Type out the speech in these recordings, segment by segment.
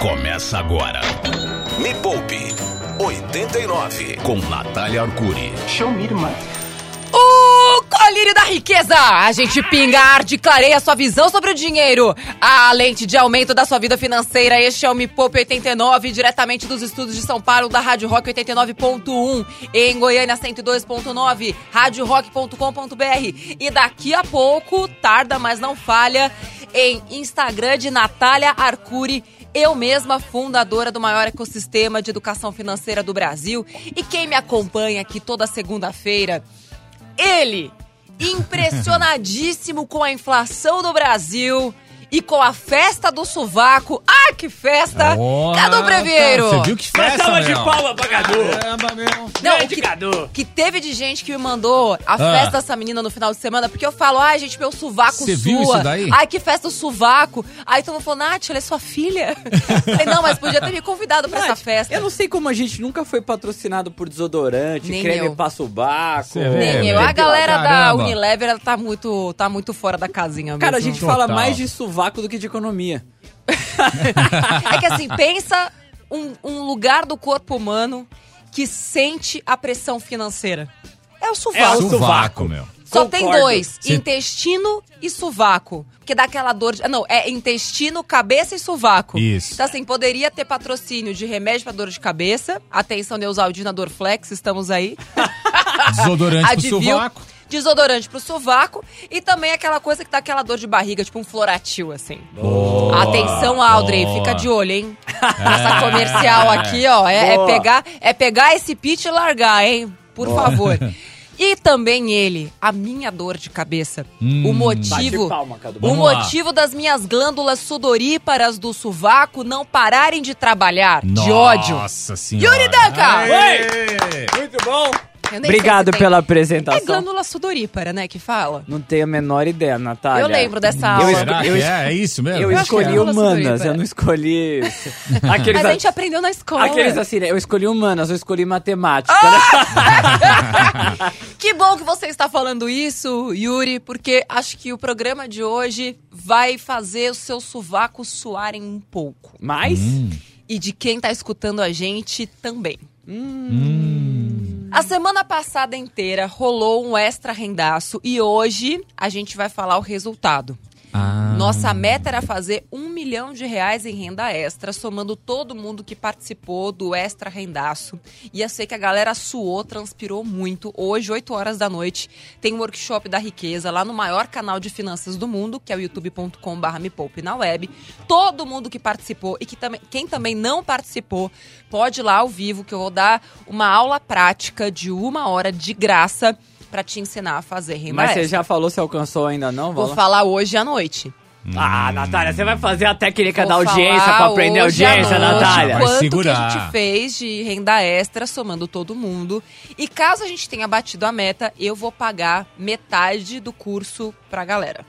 Começa agora. Me Poupe 89 com Natália Arcuri. Show me, irmã. O colírio da riqueza! A gente pinga, arde clareia sua visão sobre o dinheiro. A lente de aumento da sua vida financeira. Este é o Me Poupe 89, diretamente dos estúdios de São Paulo, da Rádio Rock 89.1. Em Goiânia, 102.9, radiorock.com.br. E daqui a pouco, tarda, mas não falha, em Instagram de Natália Arcuri. Eu mesma, fundadora do maior ecossistema de educação financeira do Brasil. E quem me acompanha aqui toda segunda-feira ele, impressionadíssimo com a inflação do Brasil e com a festa do sovaco. Ah, que festa! Ó, Cadu Breveiro! Você viu que festa, salva de palma pra Cadu. Caramba, meu. Não, que, Cadu. que teve de gente que me mandou a festa dessa menina no final de semana, porque eu falo, ai, gente, meu sovaco Você sua. viu isso daí? Ai, que festa o sovaco. Aí todo mundo falou, Nath, ela é sua filha. Falei, não, mas podia ter me convidado pra essa Nath, festa. Eu não sei como a gente nunca foi patrocinado por desodorante, Nem creme eu. passa o baco. Você vê, Nem É, eu. A galera da Caramba. Unilever, ela tá muito, tá muito fora da casinha mesmo. Cara, a gente Total. fala mais de sovaco do que de economia. É que assim, pensa um, um lugar do corpo humano que sente a pressão financeira. É o É sovaco. o Sovaco, meu. Só Concordo. tem dois, Cê- intestino e sovaco. Porque dá aquela dor de... Não, é intestino, cabeça e sovaco. Isso. Então assim, poderia ter patrocínio de remédio pra dor de cabeça. Atenção, Neusaldina Dorflex, estamos aí. Desodorante pro sovaco. Desodorante pro sovaco. E também aquela coisa que dá aquela dor de barriga, tipo um floratil, assim. Boa, Atenção, Audrey, boa. fica de olho, hein? Essa comercial aqui, ó, é, é Boa. pegar, é pegar esse pitch e largar, hein? Por favor. E também ele, a minha dor de cabeça. o motivo. Palma. O Vamos lá. motivo das minhas glândulas sudoríparas do sovaco não pararem de trabalhar. De ódio. Nossa senhora. Yuri Danca! Aê! Muito bom. Eu Obrigado se pela É apresentação. glândula sudorípara, né, que fala? Não tenho a menor ideia, Natália. Eu lembro dessa Eu aula. Será eu que é? É isso mesmo? Eu que escolhi é. Humanas, sudorípara. eu não escolhi... Aqueles, Mas a gente aprendeu na escola. aqueles assim, né? eu escolhi humanas, eu escolhi matemática. Ah! né? Que bom que você está falando isso, Yuri, porque acho que o programa de hoje vai fazer o seu sovaco suarem um pouco. Mas... E de quem tá escutando a gente também. A semana passada inteira rolou um extra rendaço e hoje a gente vai falar o resultado. Ah. Nossa meta era fazer um milhão de reais em renda extra, somando todo mundo que participou do extra rendaço. E eu sei que a galera suou, transpirou muito. Hoje, 8 horas da noite, tem um workshop da riqueza lá no maior canal de finanças do mundo, que é o youtube.com.br me poupe na web. Todo mundo que participou e que também, quem também não participou, pode ir lá ao vivo, que eu vou dar uma aula prática de uma hora de graça para te ensinar a fazer renda Mas você extra. já falou se alcançou ainda não, Vou falar hoje à noite. Ah, Natália, você vai fazer a técnica Vou da audiência pra aprender a à audiência, noite Natália? Vai Quanto segurar. que a gente fez de renda extra somando todo mundo. E caso a gente tenha batido a meta, eu vou pagar metade do curso pra galera.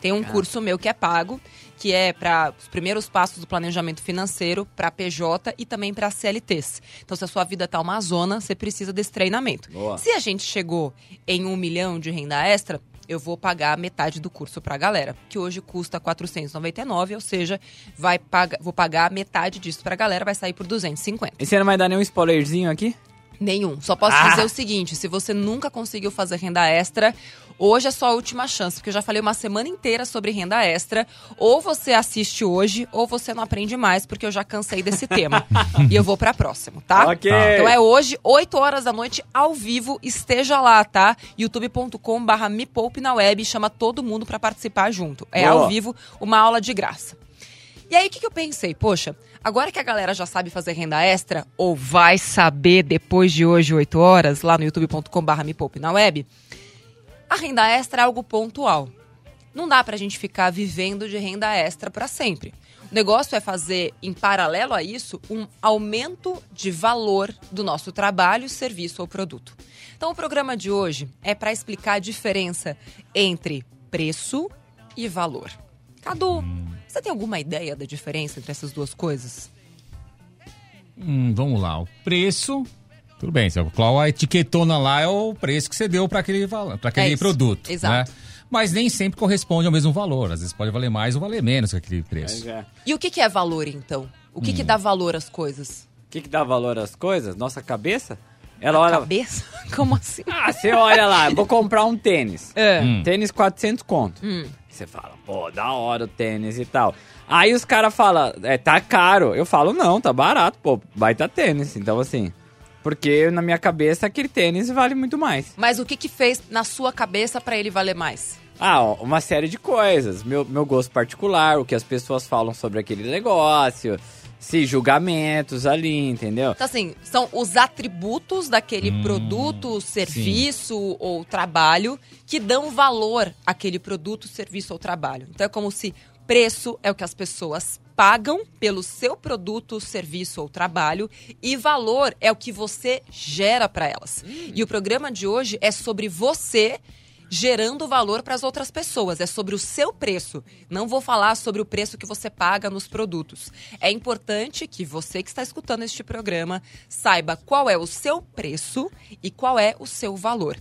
Tem um curso meu que é pago, que é para os primeiros passos do planejamento financeiro para PJ e também para CLTs. Então, se a sua vida tá uma zona, você precisa desse treinamento. Boa. Se a gente chegou em um milhão de renda extra, eu vou pagar metade do curso pra galera, que hoje custa 499, ou seja, vai pagar, vou pagar metade disso pra galera, vai sair por 250. E você não vai dar nenhum spoilerzinho aqui? Nenhum. Só posso Ah. dizer o seguinte: se você nunca conseguiu fazer renda extra, hoje é só a última chance, porque eu já falei uma semana inteira sobre renda extra. Ou você assiste hoje, ou você não aprende mais, porque eu já cansei desse tema. e eu vou pra próximo, tá? Ok. Então é hoje, 8 horas da noite, ao vivo. Esteja lá, tá? youtube.com/barra me poupe na web. Chama todo mundo pra participar junto. É Boa. ao vivo, uma aula de graça. E aí, o que, que eu pensei? Poxa, agora que a galera já sabe fazer renda extra, ou vai saber depois de hoje, 8 horas, lá no youtube.com.br me poupe na web, a renda extra é algo pontual. Não dá pra gente ficar vivendo de renda extra pra sempre. O negócio é fazer, em paralelo a isso, um aumento de valor do nosso trabalho, serviço ou produto. Então, o programa de hoje é para explicar a diferença entre preço e valor. Cadu, você tem alguma ideia da diferença entre essas duas coisas? Hum, vamos lá. O preço. Tudo bem, qual a etiquetona lá é o preço que você deu para aquele, pra aquele É produto. exato. Né? mas nem sempre corresponde ao mesmo valor. Às vezes pode valer mais ou valer menos que aquele preço. Mas é. E o que, que é valor, então? O que, que dá valor às coisas? O que, que dá valor às coisas? Nossa cabeça? Ela A olha. cabeça? Como assim? Ah, você olha lá, vou comprar um tênis. É. Hum. Tênis 400 conto. Hum. Você fala, pô, da hora o tênis e tal. Aí os caras falam, é, tá caro. Eu falo, não, tá barato, pô, baita tênis. Então, assim, porque na minha cabeça aquele tênis vale muito mais. Mas o que, que fez na sua cabeça pra ele valer mais? Ah, ó, uma série de coisas. Meu, meu gosto particular, o que as pessoas falam sobre aquele negócio, se julgamentos ali, entendeu? Então, assim, são os atributos daquele Hum, produto, serviço ou trabalho que dão valor àquele produto, serviço ou trabalho. Então, é como se preço é o que as pessoas pagam pelo seu produto, serviço ou trabalho e valor é o que você gera para elas. E o programa de hoje é sobre você gerando valor para as outras pessoas. É sobre o seu preço. Não vou falar sobre o preço que você paga nos produtos. É importante que você que está escutando este programa saiba qual é o seu preço e qual é o seu valor.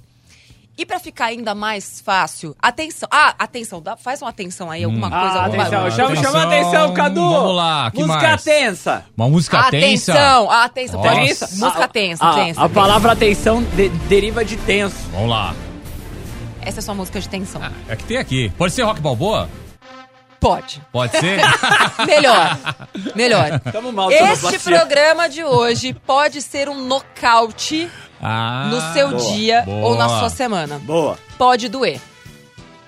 E para ficar ainda mais fácil, atenção. Ah, atenção, dá- faz uma atenção aí, alguma Hum. coisa, Ah, alguma atenção, chama, Atenção, chama atenção, Cadu! vamos lá, que Música mais? tensa! Uma música tensa. Atenção, atenção, Nossa. tensa. Música A- tensa, a, tensa. A palavra atenção de- deriva de tenso. Vamos lá. Essa é sua música de tensão. É que tem aqui. Pode ser rock balboa? Pode. Pode ser? Melhor. Melhor. Tamo mal, Este programa de hoje pode ser um nocaute ah, no seu boa, dia boa. ou na sua semana. Boa. Pode doer.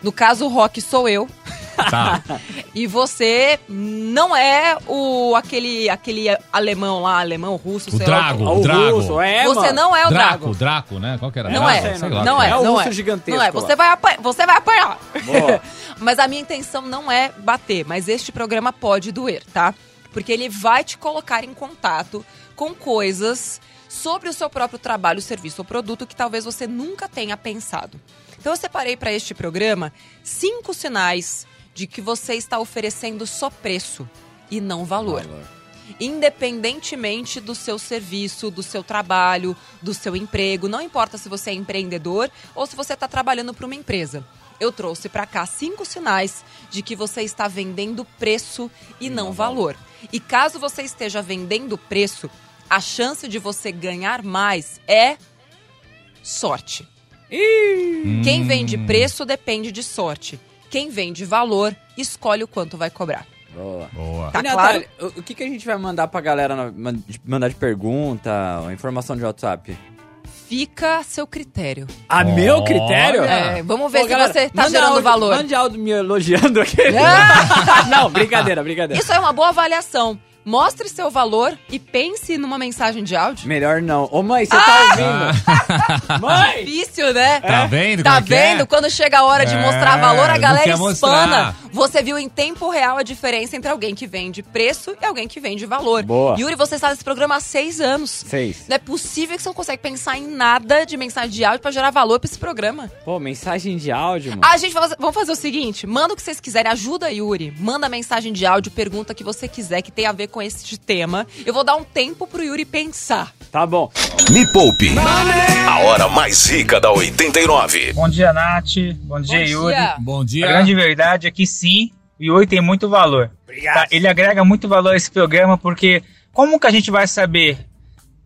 No caso, o rock sou eu. Tá. E você não é o aquele aquele alemão lá, alemão, russo, O sei lá. Drago, Ó, o Drago. russo, é, Você mano. não é o Draco, Drago. Draco, né? Qual que era? Não Draco, é, sei não é, É o não urso é. gigantesco Não é, você vai apanhar, você vai apanhar. Boa. mas a minha intenção não é bater, mas este programa pode doer, tá? Porque ele vai te colocar em contato com coisas sobre o seu próprio trabalho, serviço ou produto que talvez você nunca tenha pensado. Então eu separei para este programa cinco sinais de que você está oferecendo só preço e não valor independentemente do seu serviço, do seu trabalho, do seu emprego. Não importa se você é empreendedor ou se você está trabalhando para uma empresa. Eu trouxe para cá cinco sinais de que você está vendendo preço e não valor. E caso você esteja vendendo preço, a chance de você ganhar mais é sorte. Quem vende preço depende de sorte. Quem vende valor escolhe o quanto vai cobrar. Boa. Boa. Tá e, Natália, o, o que, que a gente vai mandar pra galera mandar de pergunta, informação de WhatsApp? Fica a seu critério. A meu critério? É, vamos ver Pô, se galera, você tá gerando áudio- valor. Mande áudio me elogiando aqui. Ah! Não, brincadeira, brincadeira. Isso é uma boa avaliação. Mostre seu valor e pense numa mensagem de áudio. Melhor não. Ô mãe, você Ah! tá ouvindo? mãe! Difícil, né? Tá vendo Tá é é? vendo? Quando chega a hora de É, mostrar valor, a galera quer espana. Você viu em tempo real a diferença entre alguém que vende preço e alguém que vende valor. Boa. Yuri, você está nesse programa há seis anos. Seis. Não é possível que você não consegue pensar em nada de mensagem de áudio pra gerar valor pra esse programa. Pô, mensagem de áudio, mano. A gente vai vamos fazer o seguinte: manda o que vocês quiserem, ajuda Yuri. Manda mensagem de áudio, pergunta que você quiser, que tem a ver com este tema. Eu vou dar um tempo pro Yuri pensar. Tá bom. Me Poupe. A hora mais rica da 89. Bom dia, Nath. Bom dia, Bom Yuri. dia. Bom A dia. grande verdade é que sim, o Yuri tem muito valor. Obrigado. Tá? Ele agrega muito valor a esse programa porque como que a gente vai saber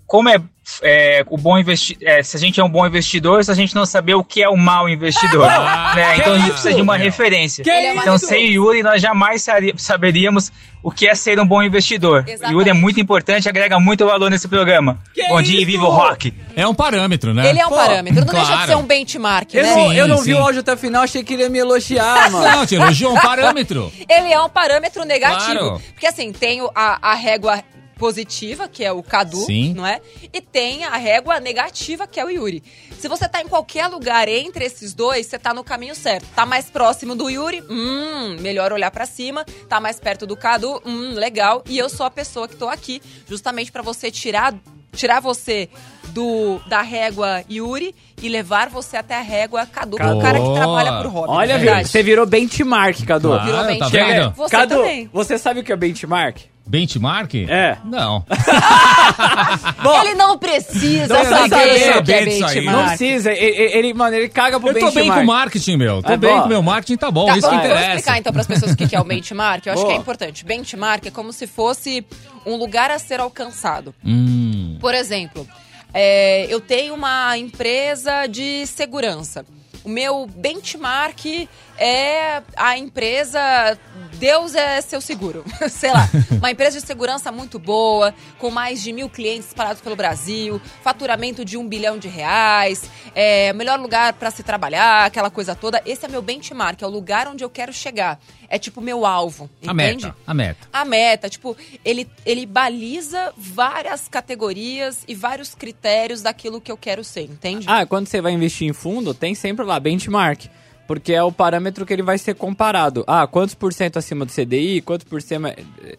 como é, é, o bom investi é, se a gente é um bom investidor se a gente não saber o que é o mau investidor? Ah, né? Então a gente isso, precisa de uma meu? referência. Que é Então, isso? sem o Yuri, nós jamais saberíamos o que é ser um bom investidor. Exatamente. O Yuri é muito importante, agrega muito valor nesse programa. Que bom dia e isso? viva o rock! É um parâmetro, né? Ele é um Pô, parâmetro, não deixa de claro. ser um benchmark, Eu né? não, Sim, eu não sim. vi o áudio até o final, achei que ele ia me elogiar, mano. Não, te elogiou um parâmetro. Ele é um parâmetro negativo. Claro. Porque assim, tem a, a régua positiva, que é o Cadu, Sim. não é? E tem a régua negativa, que é o Yuri. Se você tá em qualquer lugar entre esses dois, você tá no caminho certo. Tá mais próximo do Yuri, hum, melhor olhar pra cima. Tá mais perto do Cadu, hum, legal. E eu sou a pessoa que tô aqui justamente pra você tirar tirar você do da régua Yuri e levar você até a régua Cadu, que é o cara que trabalha pro Robin. Olha, você virou benchmark, Cadu. Claro. Virou tá benchmark. vendo? Você Cadu, também. você sabe o que é benchmark? Benchmark? É. Não. Bom, Ele não precisa Não saber que é saber disso aí. não benchmark. precisa. Ele, ele- mano, ele caga pro Eu tô bem benchmark. com o marketing, meu. Tô É bem bom. com o meu marketing, tá bom. Tá, isso que vamos, vamos interessa. explicar então para as pessoas o que que é o benchmark. Eu acho Boa. que é importante. Benchmark é como se fosse um lugar a ser alcançado. Hum. Por exemplo, é, eu tenho uma empresa de segurança. O meu benchmark é a empresa Deus é seu seguro. Sei lá. Uma empresa de segurança muito boa, com mais de mil clientes espalhados pelo Brasil, faturamento de um bilhão de reais, é, melhor lugar para se trabalhar, aquela coisa toda. Esse é meu benchmark, é o lugar onde eu quero chegar. É tipo meu alvo. A entende? meta. A meta. a meta. Tipo, ele, ele baliza várias categorias e vários critérios daquilo que eu quero ser, entende? Ah, quando você vai investir em fundo, tem sempre lá benchmark. Porque é o parâmetro que ele vai ser comparado. Ah, quantos por cento acima do CDI, quantos por cento...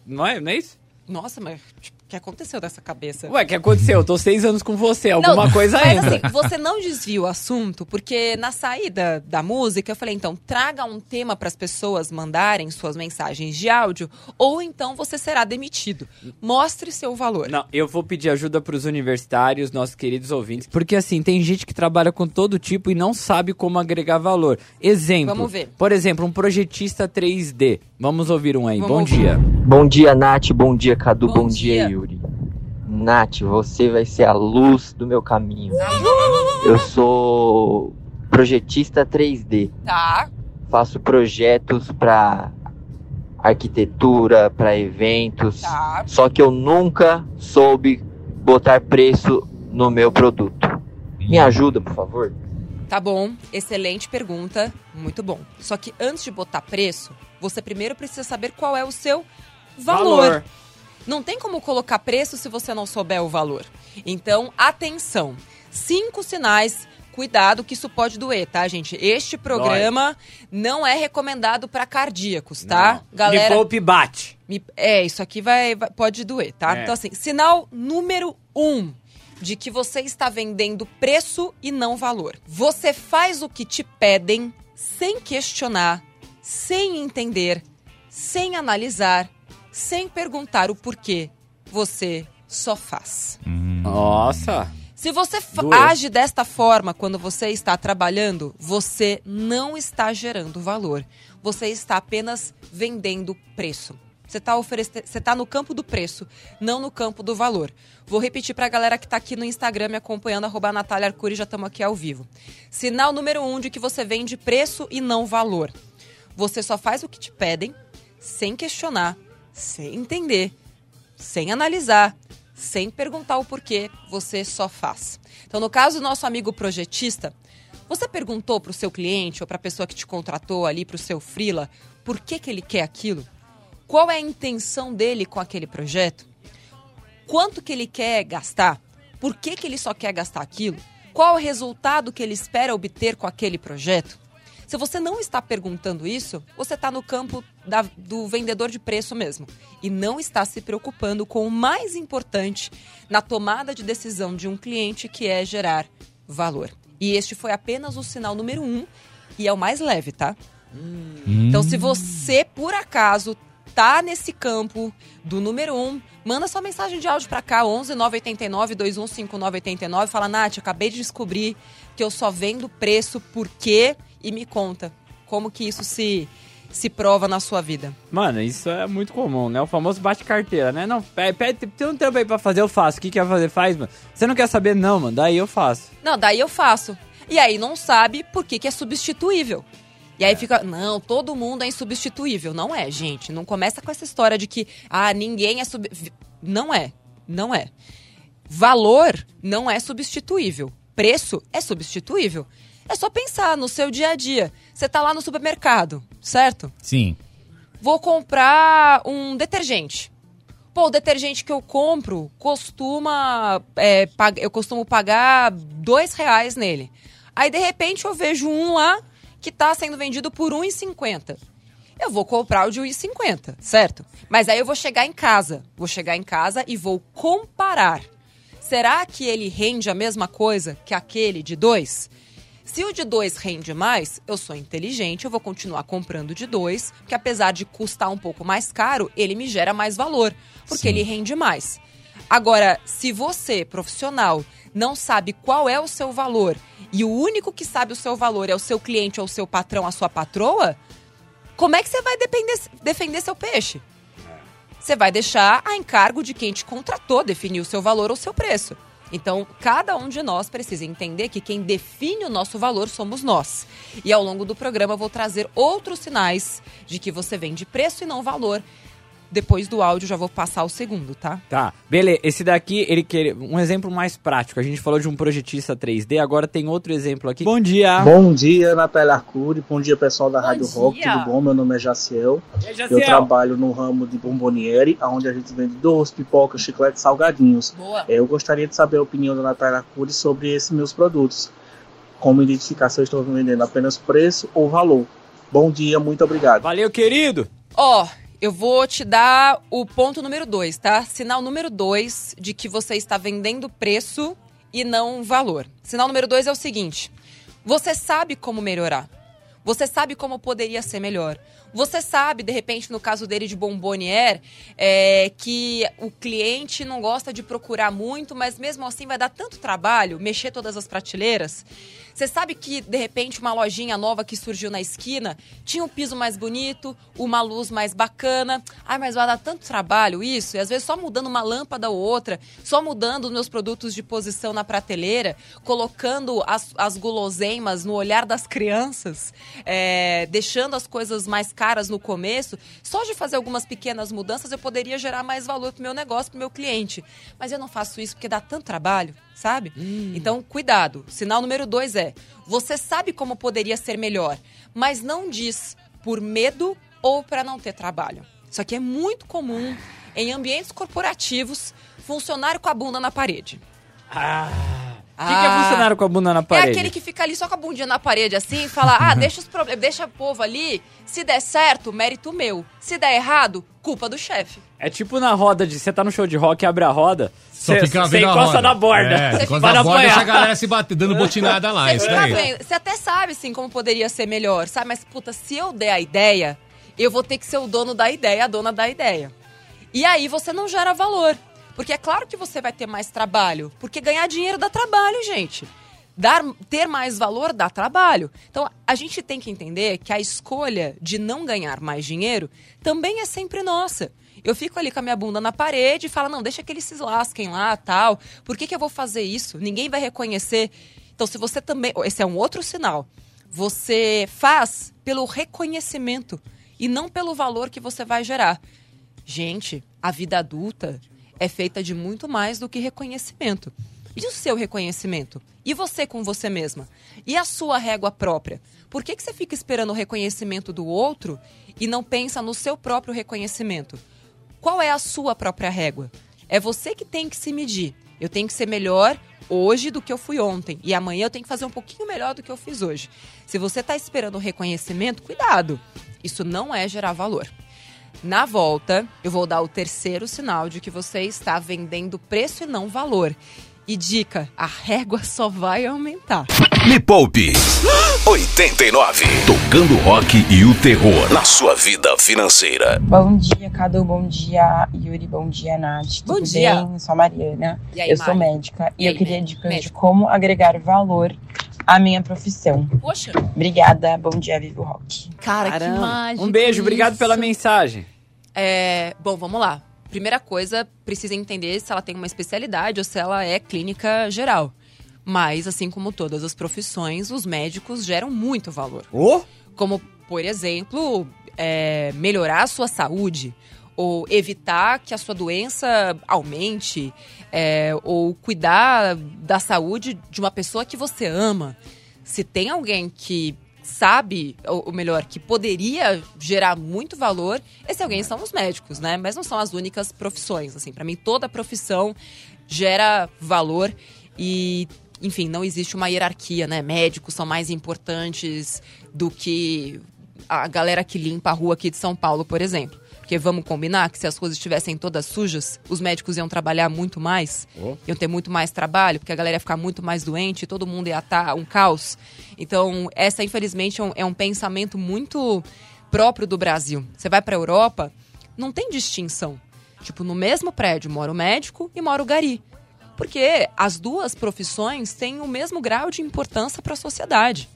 Não é, não é isso? Nossa, mas tipo, o que aconteceu dessa cabeça? Ué, o que aconteceu? Eu tô seis anos com você, alguma Não, coisa mas entra. assim, você não desvia o assunto, porque na saída da música eu falei, então, traga um tema para as pessoas mandarem suas mensagens de áudio, ou então você será demitido. Mostre seu valor. Não, eu vou pedir ajuda pros universitários, nossos queridos ouvintes. Porque assim, tem gente que trabalha com todo tipo e não sabe como agregar valor. Exemplo. Vamos ver. Por exemplo, um projetista 3D. Vamos ouvir um aí. Vamos Bom ouvir. dia. Bom dia, Nath. Bom dia, Cadu. Bom Bom, dia. dia. Yuri. Nath, você vai ser a luz do meu caminho. Eu sou projetista 3D. Tá. Faço projetos para arquitetura, para eventos. Tá. Só que eu nunca soube botar preço no meu produto. Me ajuda, por favor. Tá bom, excelente pergunta, muito bom. Só que antes de botar preço, você primeiro precisa saber qual é o seu valor. Não tem como colocar preço se você não souber o valor. Então, atenção. Cinco sinais. Cuidado que isso pode doer, tá, gente? Este programa não é recomendado para cardíacos, tá? Não. Galera, Me poupe bate. me- é, isso aqui vai, vai- pode doer, tá? É. Então, assim, sinal número um de que você está vendendo preço e não valor. Você faz o que te pedem sem questionar, sem entender, sem analisar, sem perguntar o porquê. Você só faz. Nossa. Se você age desta forma quando você está trabalhando, você não está gerando valor. Você está apenas vendendo preço. Você está oferece... você tá no campo do preço, não no campo do valor. Vou repetir para a galera que está aqui no Instagram me acompanhando, arroba Natália Arcuri, já estamos aqui ao vivo. Sinal número um de que você vende preço e não valor. Você só faz o que te pedem, sem questionar, sem entender, sem analisar, sem perguntar o porquê, você só faz. Então, no caso do nosso amigo projetista, você perguntou para o seu cliente ou para a pessoa que te contratou ali, para o seu freela, por que, que ele quer aquilo? Qual é a intenção dele com aquele projeto? Quanto que ele quer gastar? Por que, que ele só quer gastar aquilo? Qual o resultado que ele espera obter com aquele projeto? Se você não está perguntando isso, você está no campo da- do vendedor de preço mesmo. E não está se preocupando com o mais importante na tomada de decisão de um cliente, que é gerar valor. E este foi apenas o sinal número um e é o mais leve, tá? Então, se você, por acaso, tá nesse campo do número um, manda sua mensagem de áudio pra cá, 11 989 215989. Fala, Nath, acabei de descobrir que eu só vendo preço por quê e me conta como que isso se, se prova na sua vida. Mano, isso é muito comum, né? O famoso bate-carteira, né? Não, pede, pede, tem um tempo aí pra fazer, eu faço. O que quer fazer? Faz, mano. Você não quer saber? Não, mano. Daí eu faço. Não, daí eu faço. E aí não sabe por que, que é substituível. E aí fica, não, todo mundo é insubstituível. Não é, gente. Não começa com essa história de que, ah, ninguém é sub... Não é. Não é. Valor não é substituível. Preço é substituível. É só pensar no seu dia a dia. Você tá lá no supermercado, certo? Sim. Vou comprar um detergente. Pô, o detergente que eu compro costuma. é, eu costumo pagar dois reais nele. Aí, de repente, eu vejo um lá que tá sendo vendido por R$ 1,50. Eu vou comprar o de R$ 1,50, certo? Mas aí eu vou chegar em casa. Vou chegar em casa e vou comparar. Será que ele rende a mesma coisa que aquele de dois? Se o de 2 rende mais, eu sou inteligente, eu vou continuar comprando de 2, porque apesar de custar um pouco mais caro, ele me gera mais valor, porque Sim. ele rende mais. Agora, se você, profissional, não sabe qual é o seu valor e o único que sabe o seu valor é o seu cliente ou o seu patrão, a sua patroa, como é que você vai depender- defender seu peixe? Você vai deixar a encargo de quem te contratou definir o seu valor ou o seu preço. Então, cada um de nós precisa entender que quem define o nosso valor somos nós. E ao longo do programa eu vou trazer outros sinais de que você vende preço e não valor. Depois do áudio já vou passar o segundo, tá? Tá, beleza. Esse daqui, ele quer um exemplo mais prático. A gente falou de um projetista 3D, agora tem outro exemplo aqui. Bom dia. Bom dia, Natália Arcuri. Bom dia, pessoal da Bom Rádio dia. Rock. Tudo bom? Meu nome é Jaciel. É, Eu Jaciel. trabalho no ramo de bomboniere, onde a gente vende doce, pipoca, chiclete, salgadinhos. Boa. Eu gostaria de saber a opinião da Natália Arcuri sobre esses meus produtos. Como identificar se eu estou vendendo apenas preço ou valor. Bom dia, muito obrigado. Valeu, querido. Ó, eu vou te dar o ponto número dois, tá? Sinal número dois de que você está vendendo preço e não valor. Sinal número dois é o seguinte: você sabe como melhorar. Você sabe como poderia ser melhor. Você sabe, de repente, no caso dele de Bombonier, é, que o cliente não gosta de procurar muito, mas mesmo assim vai dar tanto trabalho mexer todas as prateleiras. Você sabe que, de repente, uma lojinha nova que surgiu na esquina tinha um piso mais bonito, uma luz mais bacana. Ai, mas vai dar tanto trabalho isso. E às vezes só mudando uma lâmpada ou outra, só mudando os meus produtos de posição na prateleira, colocando as, as guloseimas no olhar das crianças, é, deixando as coisas mais caras no começo. Só de fazer algumas pequenas mudanças eu poderia gerar mais valor pro meu negócio, pro meu cliente. Mas eu não faço isso porque dá tanto trabalho, sabe? Então, cuidado. Sinal número dois é: você sabe como poderia ser melhor, mas não diz por medo ou para não ter trabalho. Isso aqui é muito comum em ambientes corporativos, funcionário com a bunda na parede. Ah. O que, que é Ah. funcionário com a bunda na É parede? aquele que fica ali só com a bundinha na parede assim e fala: ah, deixa os problemas, deixa o povo ali. Se der certo, mérito meu. Se der errado, culpa do chefe. É tipo na roda de. Você tá no show de rock, abre a roda. Você encosta roda. na borda. É, Você encosta na borda deixa a galera se bater, dando botinada lá. Você Isso fica aí. vendo. Você até sabe, assim, como poderia ser melhor, sabe? Mas, puta, se eu der a ideia, eu vou ter que ser o dono da ideia, a dona da ideia. E aí você não gera valor. Porque é claro que você vai ter mais trabalho. Porque ganhar dinheiro dá trabalho, gente. Dar, ter mais valor dá trabalho. Então, a gente tem que entender que a escolha de não ganhar mais dinheiro também é sempre nossa. Eu fico ali com a minha bunda na parede e falo, não, deixa que eles se lasquem lá, tal. Por que, que eu vou fazer isso? Ninguém vai reconhecer. Então, se você também... Esse é um outro sinal. Você faz pelo reconhecimento e não pelo valor que você vai gerar. Gente, a vida adulta é feita de muito mais do que reconhecimento. E o seu reconhecimento? E você com você mesma? E a sua régua própria? Por que, que você fica esperando o reconhecimento do outro e não pensa no seu próprio reconhecimento? Qual é a sua própria régua? É você que tem que se medir. Eu tenho que ser melhor hoje do que eu fui ontem. E amanhã eu tenho que fazer um pouquinho melhor do que eu fiz hoje. Se você está esperando o reconhecimento, cuidado. Isso não é gerar valor. Na volta, eu vou dar o terceiro sinal de que você está vendendo preço e não valor. E dica, a régua só vai aumentar. Me Poupe 89. Tocando rock e o terror na sua vida financeira. Bom dia, Cadu. Bom dia, Yuri. Bom dia, Nath. Bom Tudo dia. bem? Eu sou a Mariana. E aí, eu sou médica e, E eu aí, queria mé- dicas de médico? como agregar valor à minha profissão. Poxa, Obrigada. Bom dia, Vivo Rock. cara, que Caramba. mágico. Um beijo, obrigado isso. pela mensagem. É, bom, vamos lá. Primeira coisa, precisa entender se ela tem uma especialidade ou se ela é clínica geral. Mas, assim como todas as profissões, os médicos geram muito valor. Ô? Como, por exemplo, é, melhorar a sua saúde, ou evitar que a sua doença aumente, é, ou cuidar da saúde de uma pessoa que você ama. Se tem alguém que sabe, ou melhor, que poderia gerar muito valor, esse alguém são os médicos, né? Mas não são as únicas profissões, assim. Para mim, toda profissão gera valor e enfim, não existe uma hierarquia, né? Médicos são mais importantes do que a galera que limpa a rua aqui de São Paulo, por exemplo. Porque vamos combinar que se as coisas estivessem todas sujas, os médicos iam trabalhar muito mais, Oh. iam ter muito mais trabalho, porque a galera ia ficar muito mais doente, todo mundo ia estar um caos. Então, essa, infelizmente, é um, é um pensamento muito próprio do Brasil. Você vai pra Europa, não tem distinção. Tipo, no mesmo prédio mora o médico e mora o gari. Porque as duas profissões têm o mesmo grau de importância para a sociedade.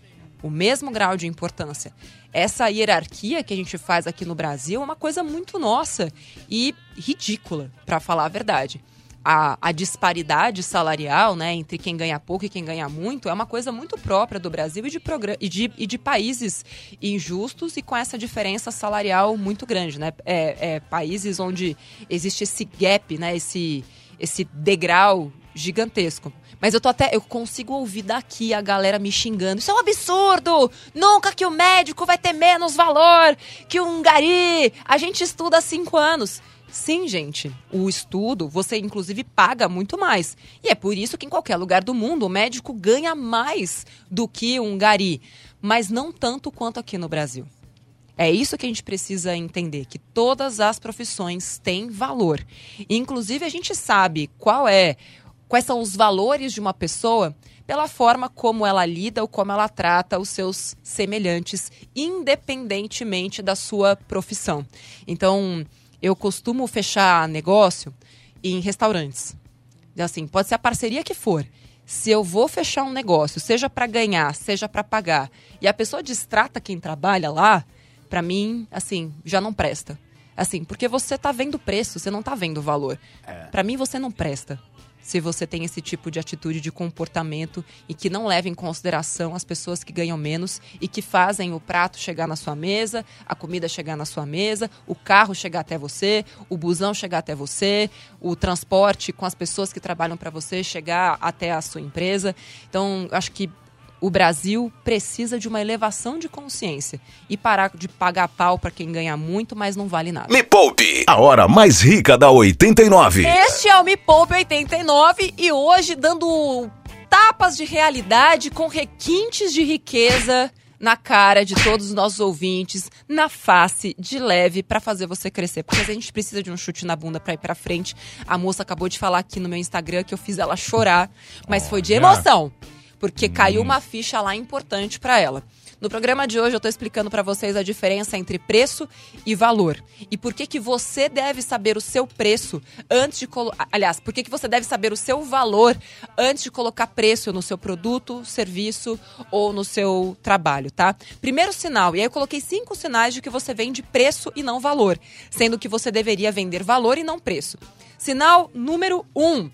O mesmo grau de importância. Essa hierarquia que a gente faz aqui no Brasil é uma coisa muito nossa e ridícula, para falar a verdade. A, a disparidade salarial né, entre quem ganha pouco e quem ganha muito é uma coisa muito própria do Brasil e de, e de, e de países injustos e com essa diferença salarial muito grande. Né? É, é países onde existe esse gap, né, esse, esse degrau gigantesco. Mas eu tô até. Eu consigo ouvir daqui a galera me xingando. Isso é um absurdo! Nunca que o médico vai ter menos valor que um gari! A gente estuda há cinco anos. Sim, gente, o estudo você inclusive paga muito mais. E é por isso que em qualquer lugar do mundo o médico ganha mais do que um gari. Mas não tanto quanto aqui no Brasil. É isso que a gente precisa entender, que todas as profissões têm valor. Inclusive, a gente sabe qual é, quais são os valores de uma pessoa pela forma como ela lida ou como ela trata os seus semelhantes, independentemente da sua profissão. Então, eu costumo fechar negócio em restaurantes. Assim, pode ser a parceria que for. Se eu vou fechar um negócio, seja para ganhar, seja para pagar, e a pessoa distrata quem trabalha lá, para mim, assim, já não presta. Assim, porque você tá vendo o preço, você não tá vendo o valor. Para mim, você não presta. Se você tem esse tipo de atitude de comportamento e que não leva em consideração as pessoas que ganham menos e que fazem o prato chegar na sua mesa, a comida chegar na sua mesa, o carro chegar até você, o busão chegar até você, o transporte com as pessoas que trabalham para você chegar até a sua empresa. Então, acho que o Brasil precisa de uma elevação de consciência e parar de pagar pau para quem ganha muito, mas não vale nada. Me Poupe, a hora mais rica da 89. Este é o Me Poupe 89 e hoje dando tapas de realidade com requintes de riqueza na cara de todos os nossos ouvintes, na face, de leve, pra fazer você crescer. Porque a gente precisa de um chute na bunda pra ir pra frente. A moça acabou de falar aqui no meu Instagram que eu fiz ela chorar, mas foi de emoção. Porque caiu uma ficha lá importante pra ela. No programa de hoje eu tô explicando pra vocês a diferença entre preço e valor. E por que que você deve saber o seu preço antes de colocar... Aliás, por que que você deve saber o seu valor antes de colocar preço no seu produto, serviço ou no seu trabalho, tá? Primeiro sinal, e aí eu coloquei cinco sinais de que você vende preço e não valor. Sendo que você deveria vender valor e não preço. Sinal número um.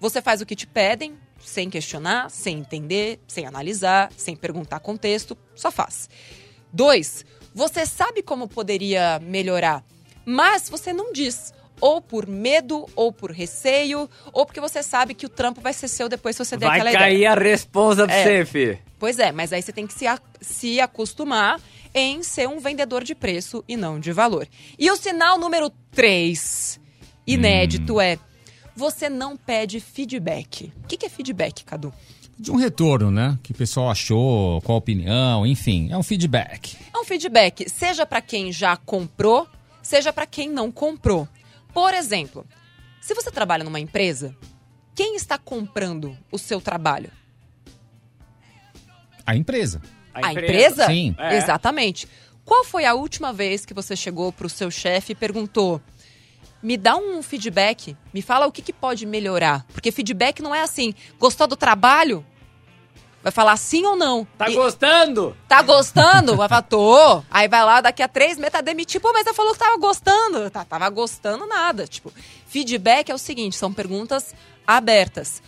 Você faz o que te pedem, sem questionar, sem entender, sem analisar, sem perguntar contexto, só faz. Dois, você sabe como poderia melhorar, mas você não diz. Ou por medo, ou por receio, ou porque você sabe que o trampo vai ser seu depois se você der Vai aquela cair ideia. a responsa pra É. você, fi. Pois é, mas aí você tem que se, se acostumar em ser um vendedor de preço e não de valor. E o sinal número 3, inédito, é você não pede feedback. O que, é feedback, Cadu? De um retorno, né? Que o pessoal achou, qual a opinião, enfim, é um feedback. É um feedback, seja para quem já comprou, seja para quem não comprou. Por exemplo, se você trabalha numa empresa, quem está comprando o seu trabalho? A empresa. A, empresa? Sim. É. Exatamente. Qual foi a última vez que você chegou pro seu chefe e perguntou: me dá um feedback, me fala o que, que pode melhorar? Porque feedback não é assim, gostou do trabalho? Vai falar sim ou não. Tá E- gostando? Tá gostando? Vai falar, tô. Aí vai lá, daqui a três meses tá demitido. Pô, mas você falou que tava gostando. Tá, tava gostando nada. Tipo, feedback é o seguinte, são perguntas abertas.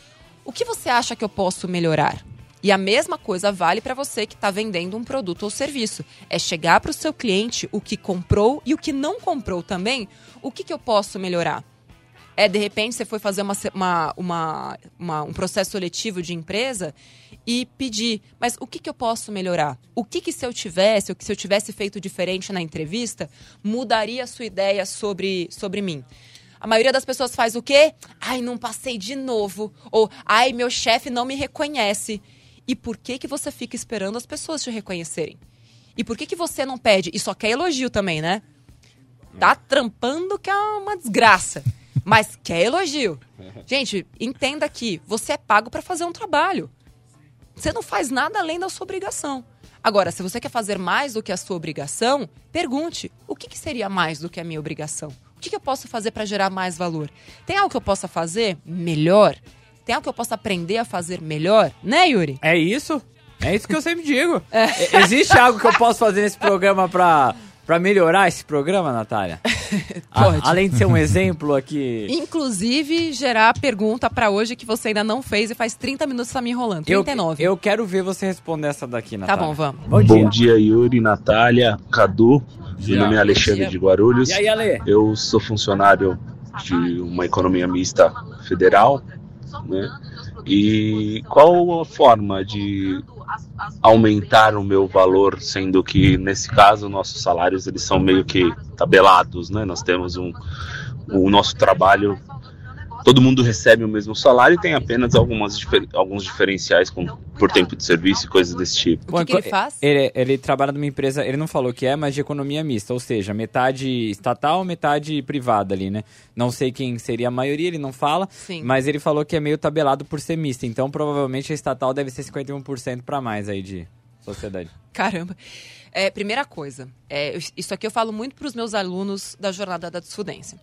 O que você acha que eu posso melhorar? E a mesma coisa vale para você que está vendendo um produto ou serviço. É chegar para o seu cliente o que comprou e o que não comprou também. O que, que eu posso melhorar? É, de repente, você foi fazer uma, uma- uma- uma- um processo seletivo de empresa e pedir, mas o que, que eu posso melhorar? O que, que se eu tivesse, ou que se eu tivesse feito diferente na entrevista, mudaria a sua ideia sobre, sobre mim? A maioria das pessoas faz o quê? Ai, não passei de novo. Ou, ai, meu chefe não me reconhece. E por que, que você fica esperando as pessoas te reconhecerem? E por que, que você não pede? E só quer elogio também, né? Tá trampando que é uma desgraça. Mas quer elogio. Gente, entenda que você é pago para fazer um trabalho. Você não faz nada além da sua obrigação. Agora, se você quer fazer mais do que a sua obrigação, pergunte: o que, que seria mais do que a minha obrigação? O que, que eu posso fazer para gerar mais valor? Tem algo que eu possa fazer melhor? Tem algo que eu possa aprender a fazer melhor? Né, Yuri? É isso? É isso que eu sempre digo. E- Existe algo que eu posso fazer nesse programa pra, pra melhorar esse programa, Natália? A- Pode. além de ser um exemplo aqui. Inclusive, gerar a pergunta para hoje que você ainda não fez e faz 30 minutos tá me enrolando. Eu, 39. eu quero ver você responder essa daqui, Tá Natália. bom, vamos. Bom dia. Bom dia, Yuri, Natália, Cadu. Meu nome é Alexandre de Guarulhos. E aí, Ale? Eu sou funcionário de uma economia mista federal, né? E qual a forma de aumentar o meu valor, sendo que nesse caso nossos salários eles são meio que tabelados, né? Nós temos um o nosso trabalho todo mundo recebe o mesmo salário e tem apenas algumas difer- alguns diferenciais com, por tempo de serviço e coisas desse tipo. O que, que ele faz? Ele, ele trabalha numa empresa, ele não falou que é, mas de economia mista, ou seja, metade estatal, metade privada ali, né? Não sei quem seria a maioria, ele não fala, Sim. mas ele falou que é meio tabelado por ser mista, então provavelmente a estatal deve ser 51% pra mais aí de sociedade. Caramba. É, primeira coisa, é, isso aqui eu falo muito para os meus alunos da jornada da desfudência.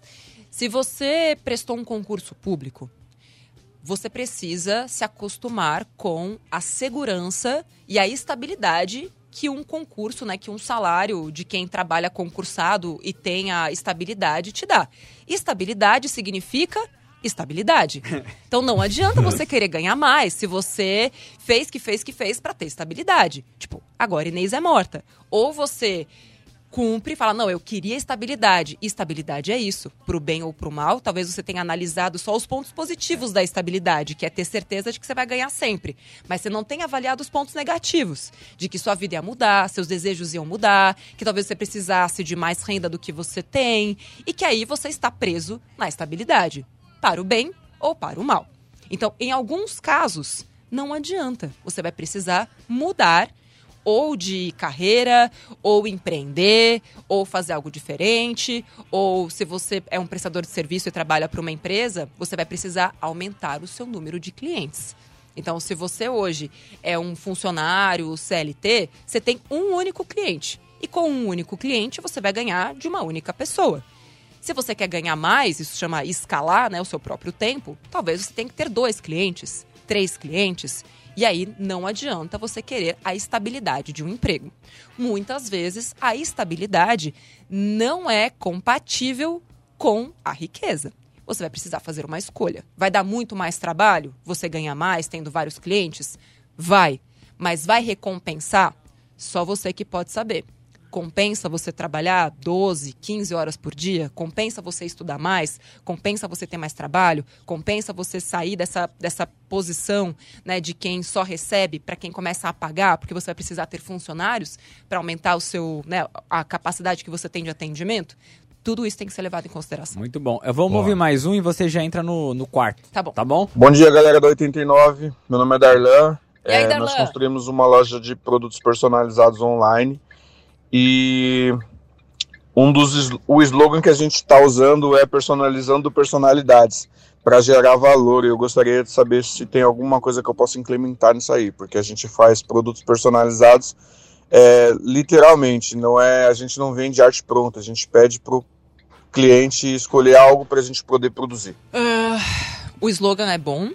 Se você prestou um concurso público, você precisa se acostumar com a segurança e a estabilidade que um concurso, né, que um salário de quem trabalha concursado e tem a estabilidade te dá. Estabilidade significa estabilidade. Então não adianta você querer ganhar mais se você fez que fez que fez para ter estabilidade. Tipo, agora Inês é morta. Ou você cumpre e fala, não, eu queria estabilidade. E estabilidade é isso, pro bem ou pro mal. Talvez você tenha analisado só os pontos positivos da estabilidade, que é ter certeza de que você vai ganhar sempre. Mas você não tem avaliado os pontos negativos, de que sua vida ia mudar, seus desejos iam mudar, que talvez você precisasse de mais renda do que você tem, e que aí você está preso na estabilidade, para o bem ou para o mal. Então, em alguns casos, não adianta. Você vai precisar mudar ou de carreira, ou empreender, ou fazer algo diferente, ou se você é um prestador de serviço e trabalha para uma empresa, você vai precisar aumentar o seu número de clientes. Então, se você hoje é um funcionário CLT, você tem um único cliente. E com um único cliente, você vai ganhar de uma única pessoa. Se você quer ganhar mais, isso chama escalar né, o seu próprio tempo, talvez você tenha que ter dois clientes, três clientes. E aí não adianta você querer a estabilidade de um emprego. Muitas vezes a estabilidade não é compatível com a riqueza. Você vai precisar fazer uma escolha. Vai dar muito mais trabalho? Você ganha mais tendo vários clientes? Vai. Mas vai recompensar? Só você que pode saber. Compensa você trabalhar 12, 15 horas por dia? Compensa você estudar mais? Compensa você ter mais trabalho? Compensa você sair dessa, dessa posição né, de quem só recebe para quem começa a pagar? Porque você vai precisar ter funcionários para aumentar o seu, né, a capacidade que você tem de atendimento? Tudo isso tem que ser levado em consideração. Muito bom. Eu vou ouvir mais um e você já entra no, no quarto. Tá bom. Tá bom? Bom dia, galera da 89. Meu nome é Darlan. E aí, É, Darlan? Nós construímos uma loja de produtos personalizados online. E um dos o slogan que a gente está usando é personalizando personalidades para gerar valor. Eu gostaria de saber se tem alguma coisa que eu possa implementar nisso aí, porque a gente faz produtos personalizados é, literalmente. Não é a gente não vende arte pronta. A gente pede pro cliente escolher algo para a gente poder produzir. Ah, o slogan é bom.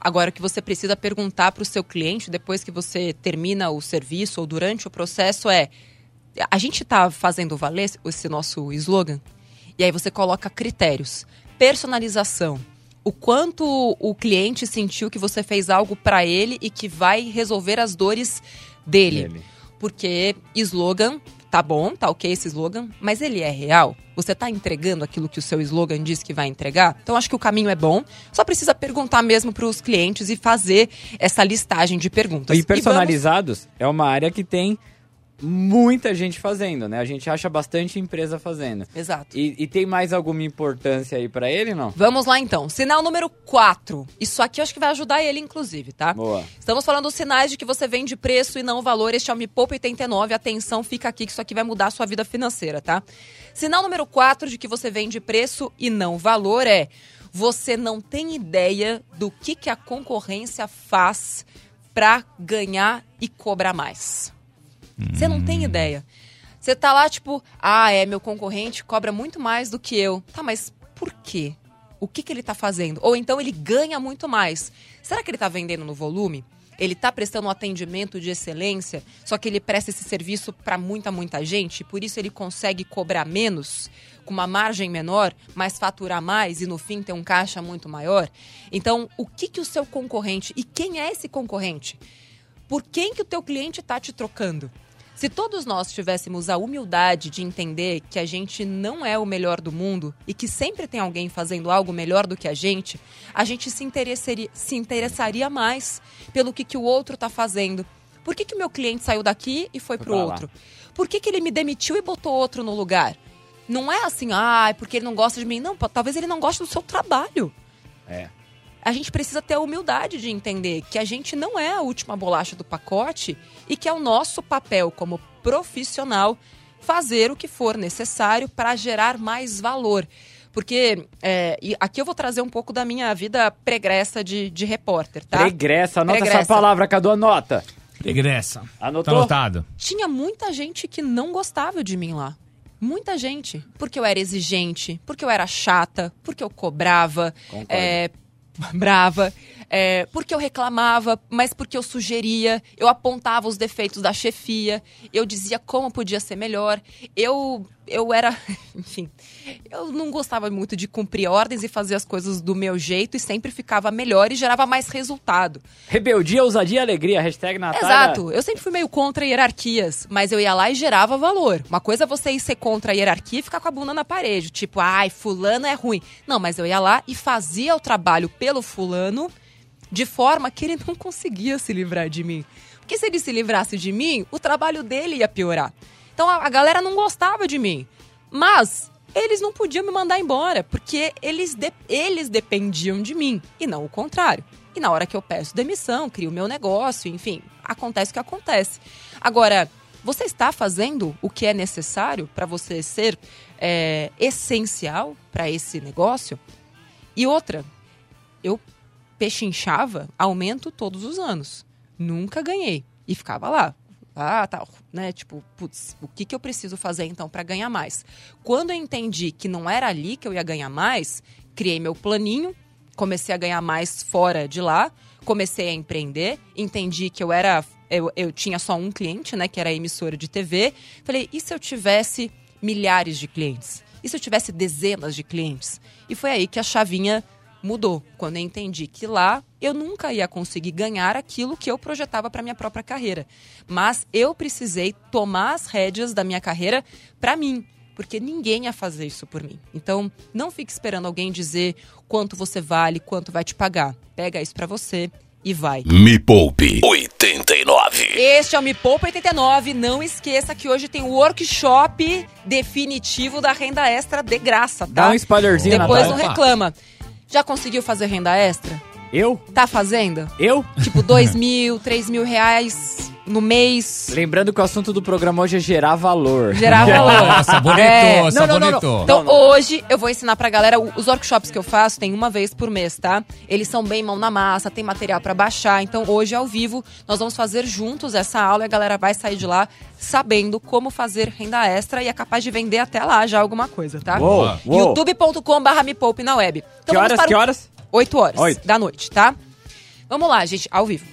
Agora, o que você precisa perguntar para o seu cliente depois que você termina o serviço ou durante o processo é: a gente está fazendo valer esse- nosso slogan? E aí você coloca critérios. Personalização. O quanto o cliente sentiu que você fez algo para ele e que vai resolver as dores dele. Ele. Porque slogan, tá bom, tá ok esse slogan, mas ele é real? Você tá entregando aquilo que o seu slogan diz que vai entregar? Então acho que o caminho é bom. Só precisa perguntar mesmo para os clientes e fazer essa listagem de perguntas. E vamos- personalizados é uma área que tem muita gente fazendo, né? A gente acha bastante empresa fazendo. Exato. E, e tem mais alguma importância aí pra ele, não? Vamos lá então. Sinal número 4. Isso aqui eu acho que vai ajudar ele, inclusive, tá? Boa. Estamos falando dos sinais de que você vende preço e não valor. Este é o Me Poupa 89. Atenção, fica aqui que isso aqui vai mudar a sua vida financeira, tá? Sinal número 4 de que você vende preço e não valor é você não tem ideia do que, que a concorrência faz para ganhar e cobrar mais. Você não tem ideia. Você tá lá, tipo, ah, é, meu concorrente cobra muito mais do que eu. Tá, mas por quê? O que, que ele tá fazendo? Ou então ele ganha muito mais. Será que ele tá vendendo no volume? Ele tá prestando um atendimento de excelência, só que ele presta esse serviço para muita, muita gente, por isso ele consegue cobrar menos, com uma margem menor, mas faturar mais e no fim ter um caixa muito maior. Então, o que, que o seu concorrente e quem é esse concorrente? Por quem que o teu cliente está te trocando? Se todos nós tivéssemos a humildade de entender que a gente não é o melhor do mundo e que sempre tem alguém fazendo algo melhor do que a gente, a gente se interessaria, se interessaria mais pelo que, que o outro está fazendo. Por que, o meu cliente saiu daqui e foi pra lá. outro? Por que, que ele me demitiu e botou outro no lugar? Não é assim, ah, é porque ele não gosta de mim. Não, talvez ele não goste do seu trabalho. É. A gente precisa ter a humildade de entender que a gente não é a última bolacha do pacote e que é o nosso papel como profissional fazer o que for necessário para gerar mais valor. Porque é, e aqui eu vou trazer um pouco da minha vida pregressa de, de repórter, tá? Pregressa, anota essa Pregressa. palavra, Cadu, anota. Regressa. Tá Anotou? anotado. Tinha muita gente que não gostava de mim lá. Muita gente. Porque eu era exigente, porque eu era chata, porque eu cobrava, é, brava, é, porque eu reclamava, mas porque eu sugeria, eu apontava os defeitos da chefia, eu dizia como podia ser melhor. Eu, eu era, enfim, eu não gostava muito de cumprir ordens e fazer as coisas do meu jeito e sempre ficava melhor e gerava mais resultado. Rebeldia, ousadia e alegria. Hashtag Natália. Exato. Eu sempre fui meio contra hierarquias, mas eu ia lá e gerava valor. Uma coisa é você ir ser contra a hierarquia e ficar com a bunda na parede. Tipo, ai, fulano é ruim. Não, mas eu ia lá e fazia o trabalho pelo fulano de forma que ele não conseguia se livrar de mim. Porque se ele se livrasse de mim, o trabalho dele ia piorar. Então a, a galera não gostava de mim. Mas eles não podiam me mandar embora, porque eles, de- eles dependiam de mim, e não o contrário. E na hora que eu peço demissão, crio meu negócio, enfim, acontece o que acontece. Agora, você está fazendo o que é necessário para você ser é, essencial para esse negócio? E outra, eu pechinchava aumento todos os anos. Nunca ganhei. E ficava lá. Ah, tá, né? Tipo, putz, o que, que eu preciso fazer então para ganhar mais? Quando eu entendi que não era ali que eu ia ganhar mais, criei meu planinho, comecei a ganhar mais fora de lá, comecei a empreender, entendi que eu era. Eu, eu tinha só um cliente, né? Que era emissora de TV. Falei, e se eu tivesse milhares de clientes? E se eu tivesse dezenas de clientes? E foi aí que a chavinha mudou. Quando eu entendi que lá eu nunca ia conseguir ganhar aquilo que eu projetava para minha própria carreira. Mas eu precisei tomar as rédeas da minha carreira para mim. Porque ninguém ia fazer isso por mim. Então, não fique esperando alguém dizer quanto você vale, quanto vai te pagar. Pega isso para você e vai. Me Poupe 89. Este é o Me Poupa 89. Não esqueça que hoje tem o workshop definitivo da renda extra de graça, tá? Dá um spoilerzinho, Depois não reclama. Já conseguiu fazer renda extra? Eu? Tá fazendo? Eu? Tipo, dois mil, três mil reais no mês. Lembrando que o assunto do programa hoje é gerar valor. Gerar valor. Nossa, bonito, É. Não, não, não, não. Então, hoje eu vou ensinar pra galera os workshops que eu faço, tem uma vez por mês, tá? Eles são bem mão na massa, tem material pra baixar. Então, hoje ao vivo, nós vamos fazer juntos essa aula e a galera vai sair de lá sabendo como fazer renda extra e é capaz de vender até lá já alguma coisa, tá? Youtube.com/barra me poupe na web. Então, Que horas, para que horas? 8 horas Oito. da noite, tá? Vamos lá, gente, ao vivo.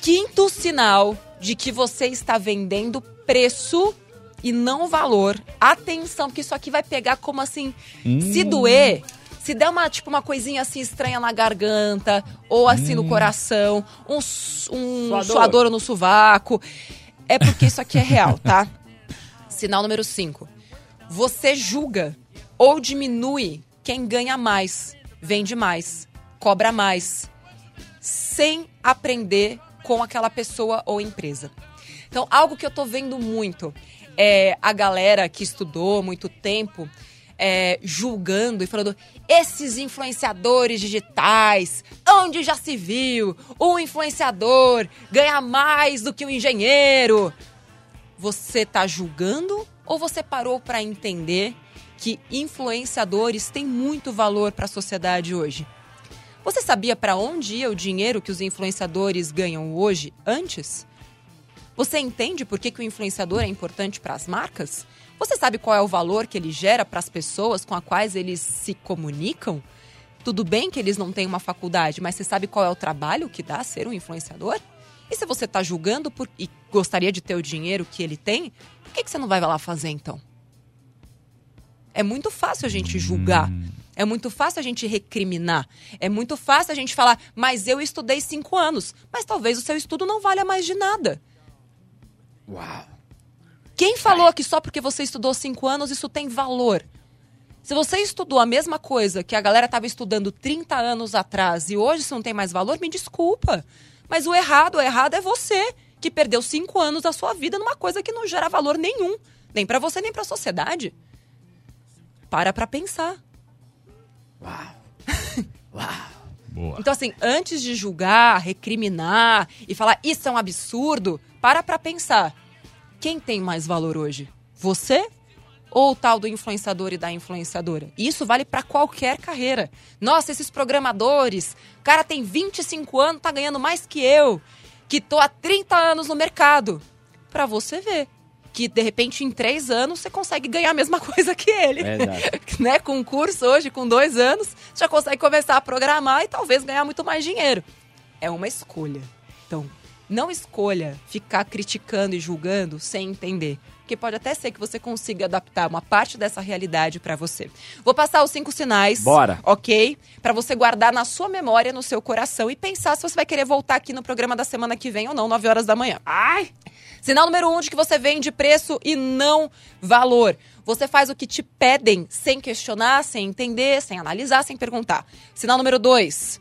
Quinto sinal de que você está vendendo preço e não valor. Atenção, porque isso aqui vai pegar como assim, se doer, se der uma, tipo, uma coisinha assim estranha na garganta, ou assim no coração, um, su- um Suador. suador no sovaco, é porque isso aqui é real, tá? Sinal número 5. Você julga ou diminui quem ganha mais, vende mais, cobra mais, sem aprender com aquela pessoa ou empresa. Então, algo que eu tô vendo muito é a galera que estudou muito tempo é, julgando e falando: esses influenciadores digitais, onde já se viu um influenciador ganhar mais do que um engenheiro? Você tá julgando ou você parou para entender que influenciadores têm muito valor para a sociedade hoje? Você sabia para onde ia o dinheiro que os influenciadores ganham hoje antes? Você entende por que, que o influenciador é importante para as marcas? Você sabe qual é o valor que ele gera para as pessoas com as quais eles se comunicam? Tudo bem que eles não têm uma faculdade, mas você sabe qual é o trabalho que dá ser um influenciador? E se você está julgando por, e gostaria de ter o dinheiro que ele tem, por que, que você não vai lá fazer então? É muito fácil a gente julgar. É muito fácil a gente recriminar. É muito fácil a gente falar, mas eu estudei cinco anos. Mas talvez o seu estudo não valha mais de nada. Uau. Quem falou que só porque você estudou cinco anos isso tem valor? Se você estudou a mesma coisa que a galera estava estudando 30 anos atrás e hoje isso não tem mais valor, me desculpa. Mas o errado, o errado é você, que perdeu cinco anos da sua vida numa coisa que não gera valor nenhum. Nem para você, nem para a sociedade. Para pra pensar. Uau. Uau. Boa. Então, assim, antes de julgar, recriminar e falar isso é um absurdo, para pra pensar. Quem tem mais valor hoje? Você ou o tal do influenciador e da influenciadora? E isso vale para qualquer carreira. Nossa, esses programadores, o cara tem 25 anos, tá ganhando mais que eu, que tô há 30 anos no mercado. Para você ver que de repente em três anos você consegue ganhar a mesma coisa que ele. Verdade. né? Com um curso hoje, com dois anos, você já consegue começar a programar e talvez ganhar muito mais dinheiro. É uma escolha. Então, não escolha ficar criticando e julgando sem entender. Porque pode até ser que você consiga adaptar uma parte dessa realidade para você. Vou passar os cinco sinais. Bora. Ok? Para você guardar na sua memória, no seu coração e pensar se você vai querer voltar aqui no programa da semana que vem ou não, 9 horas da manhã. Ai! Sinal número um de que você vende preço e não valor. Você faz o que te pedem sem questionar, sem entender, sem analisar, sem perguntar. Sinal número dois.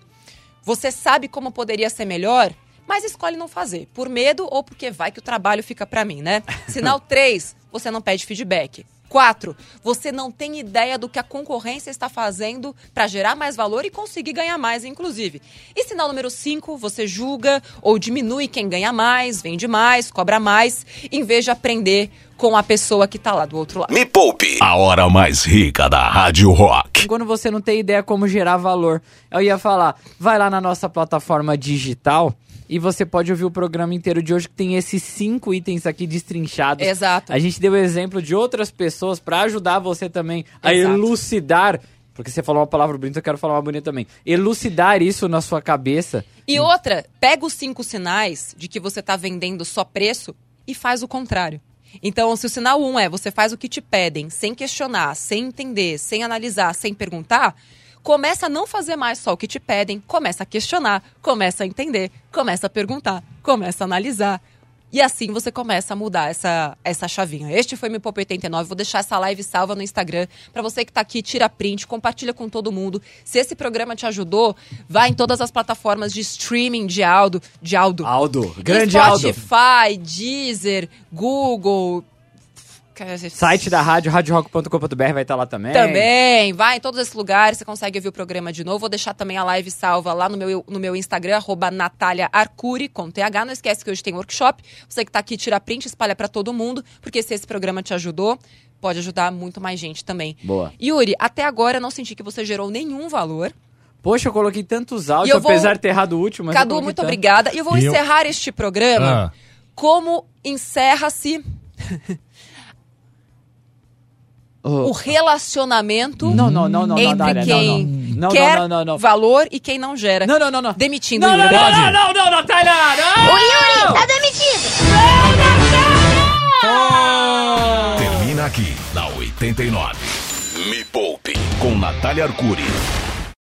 Você sabe como poderia ser melhor, mas escolhe não fazer, por medo ou porque vai que o trabalho fica para mim, né? Sinal 3, você não pede feedback. 4, você não tem ideia do que a concorrência está fazendo para gerar mais valor e conseguir ganhar mais, inclusive. E sinal número 5, você julga ou diminui quem ganha mais, vende mais, cobra mais, em vez de aprender com a pessoa que tá lá do outro lado. Me Poupe, a hora mais rica da Rádio Rock. Quando você não tem ideia como gerar valor, eu ia falar, vai lá na nossa plataforma digital e você pode ouvir o programa inteiro de hoje que tem esses cinco itens aqui destrinchados. Exato. A gente deu exemplo de outras pessoas para ajudar você também a Exato. elucidar. Porque você falou uma palavra bonita, eu quero falar uma bonita também. Elucidar isso na sua cabeça. E outra, pega os cinco sinais de que você tá vendendo só preço e faz o contrário. Então, se o sinal 1 um é você faz o que te pedem, sem questionar, sem entender, sem analisar, sem perguntar, começa a não fazer mais só o que te pedem, começa a questionar, começa a entender, começa a perguntar, começa a analisar. E assim você começa a mudar essa, essa chavinha. Este foi Me Poupa 89. Vou deixar essa live salva no Instagram. Pra você que tá aqui, tira print, compartilha com todo mundo. Se esse programa te ajudou, vai em todas as plataformas de streaming de áudio. De áudio. Aldo, grande Aldo. Spotify, Deezer, Google. Site da rádio, radiorock.com.br vai estar lá também. Também, vai em todos esses lugares, você consegue ouvir o programa de novo. Vou deixar também a live salva lá no meu, no meu Instagram, arroba Natália Arcuri, com TH. Não esquece que hoje tem workshop. Você que tá aqui, tira print, espalha pra todo mundo, porque se esse programa te ajudou, pode ajudar muito mais gente também. Boa. Yuri, até agora eu não senti que você gerou nenhum valor. Poxa, eu coloquei tantos áudios, eu vou- apesar de ter errado o último. Mas eu Cadu, muito tanto. obrigada. E eu vou E eu- encerrar este programa Ah. como encerra-se. O relacionamento Não, não, não, não, entre Natália, quem não, não. Não, quer não, não, não. valor e quem não gera. Não, não, não, não. Demitindo Não, o não, Yuri. não, não, não, não, Natália! Não! O Yuri tá demitido! Termina aqui, na 89. Me Poupe, com Natália Arcuri.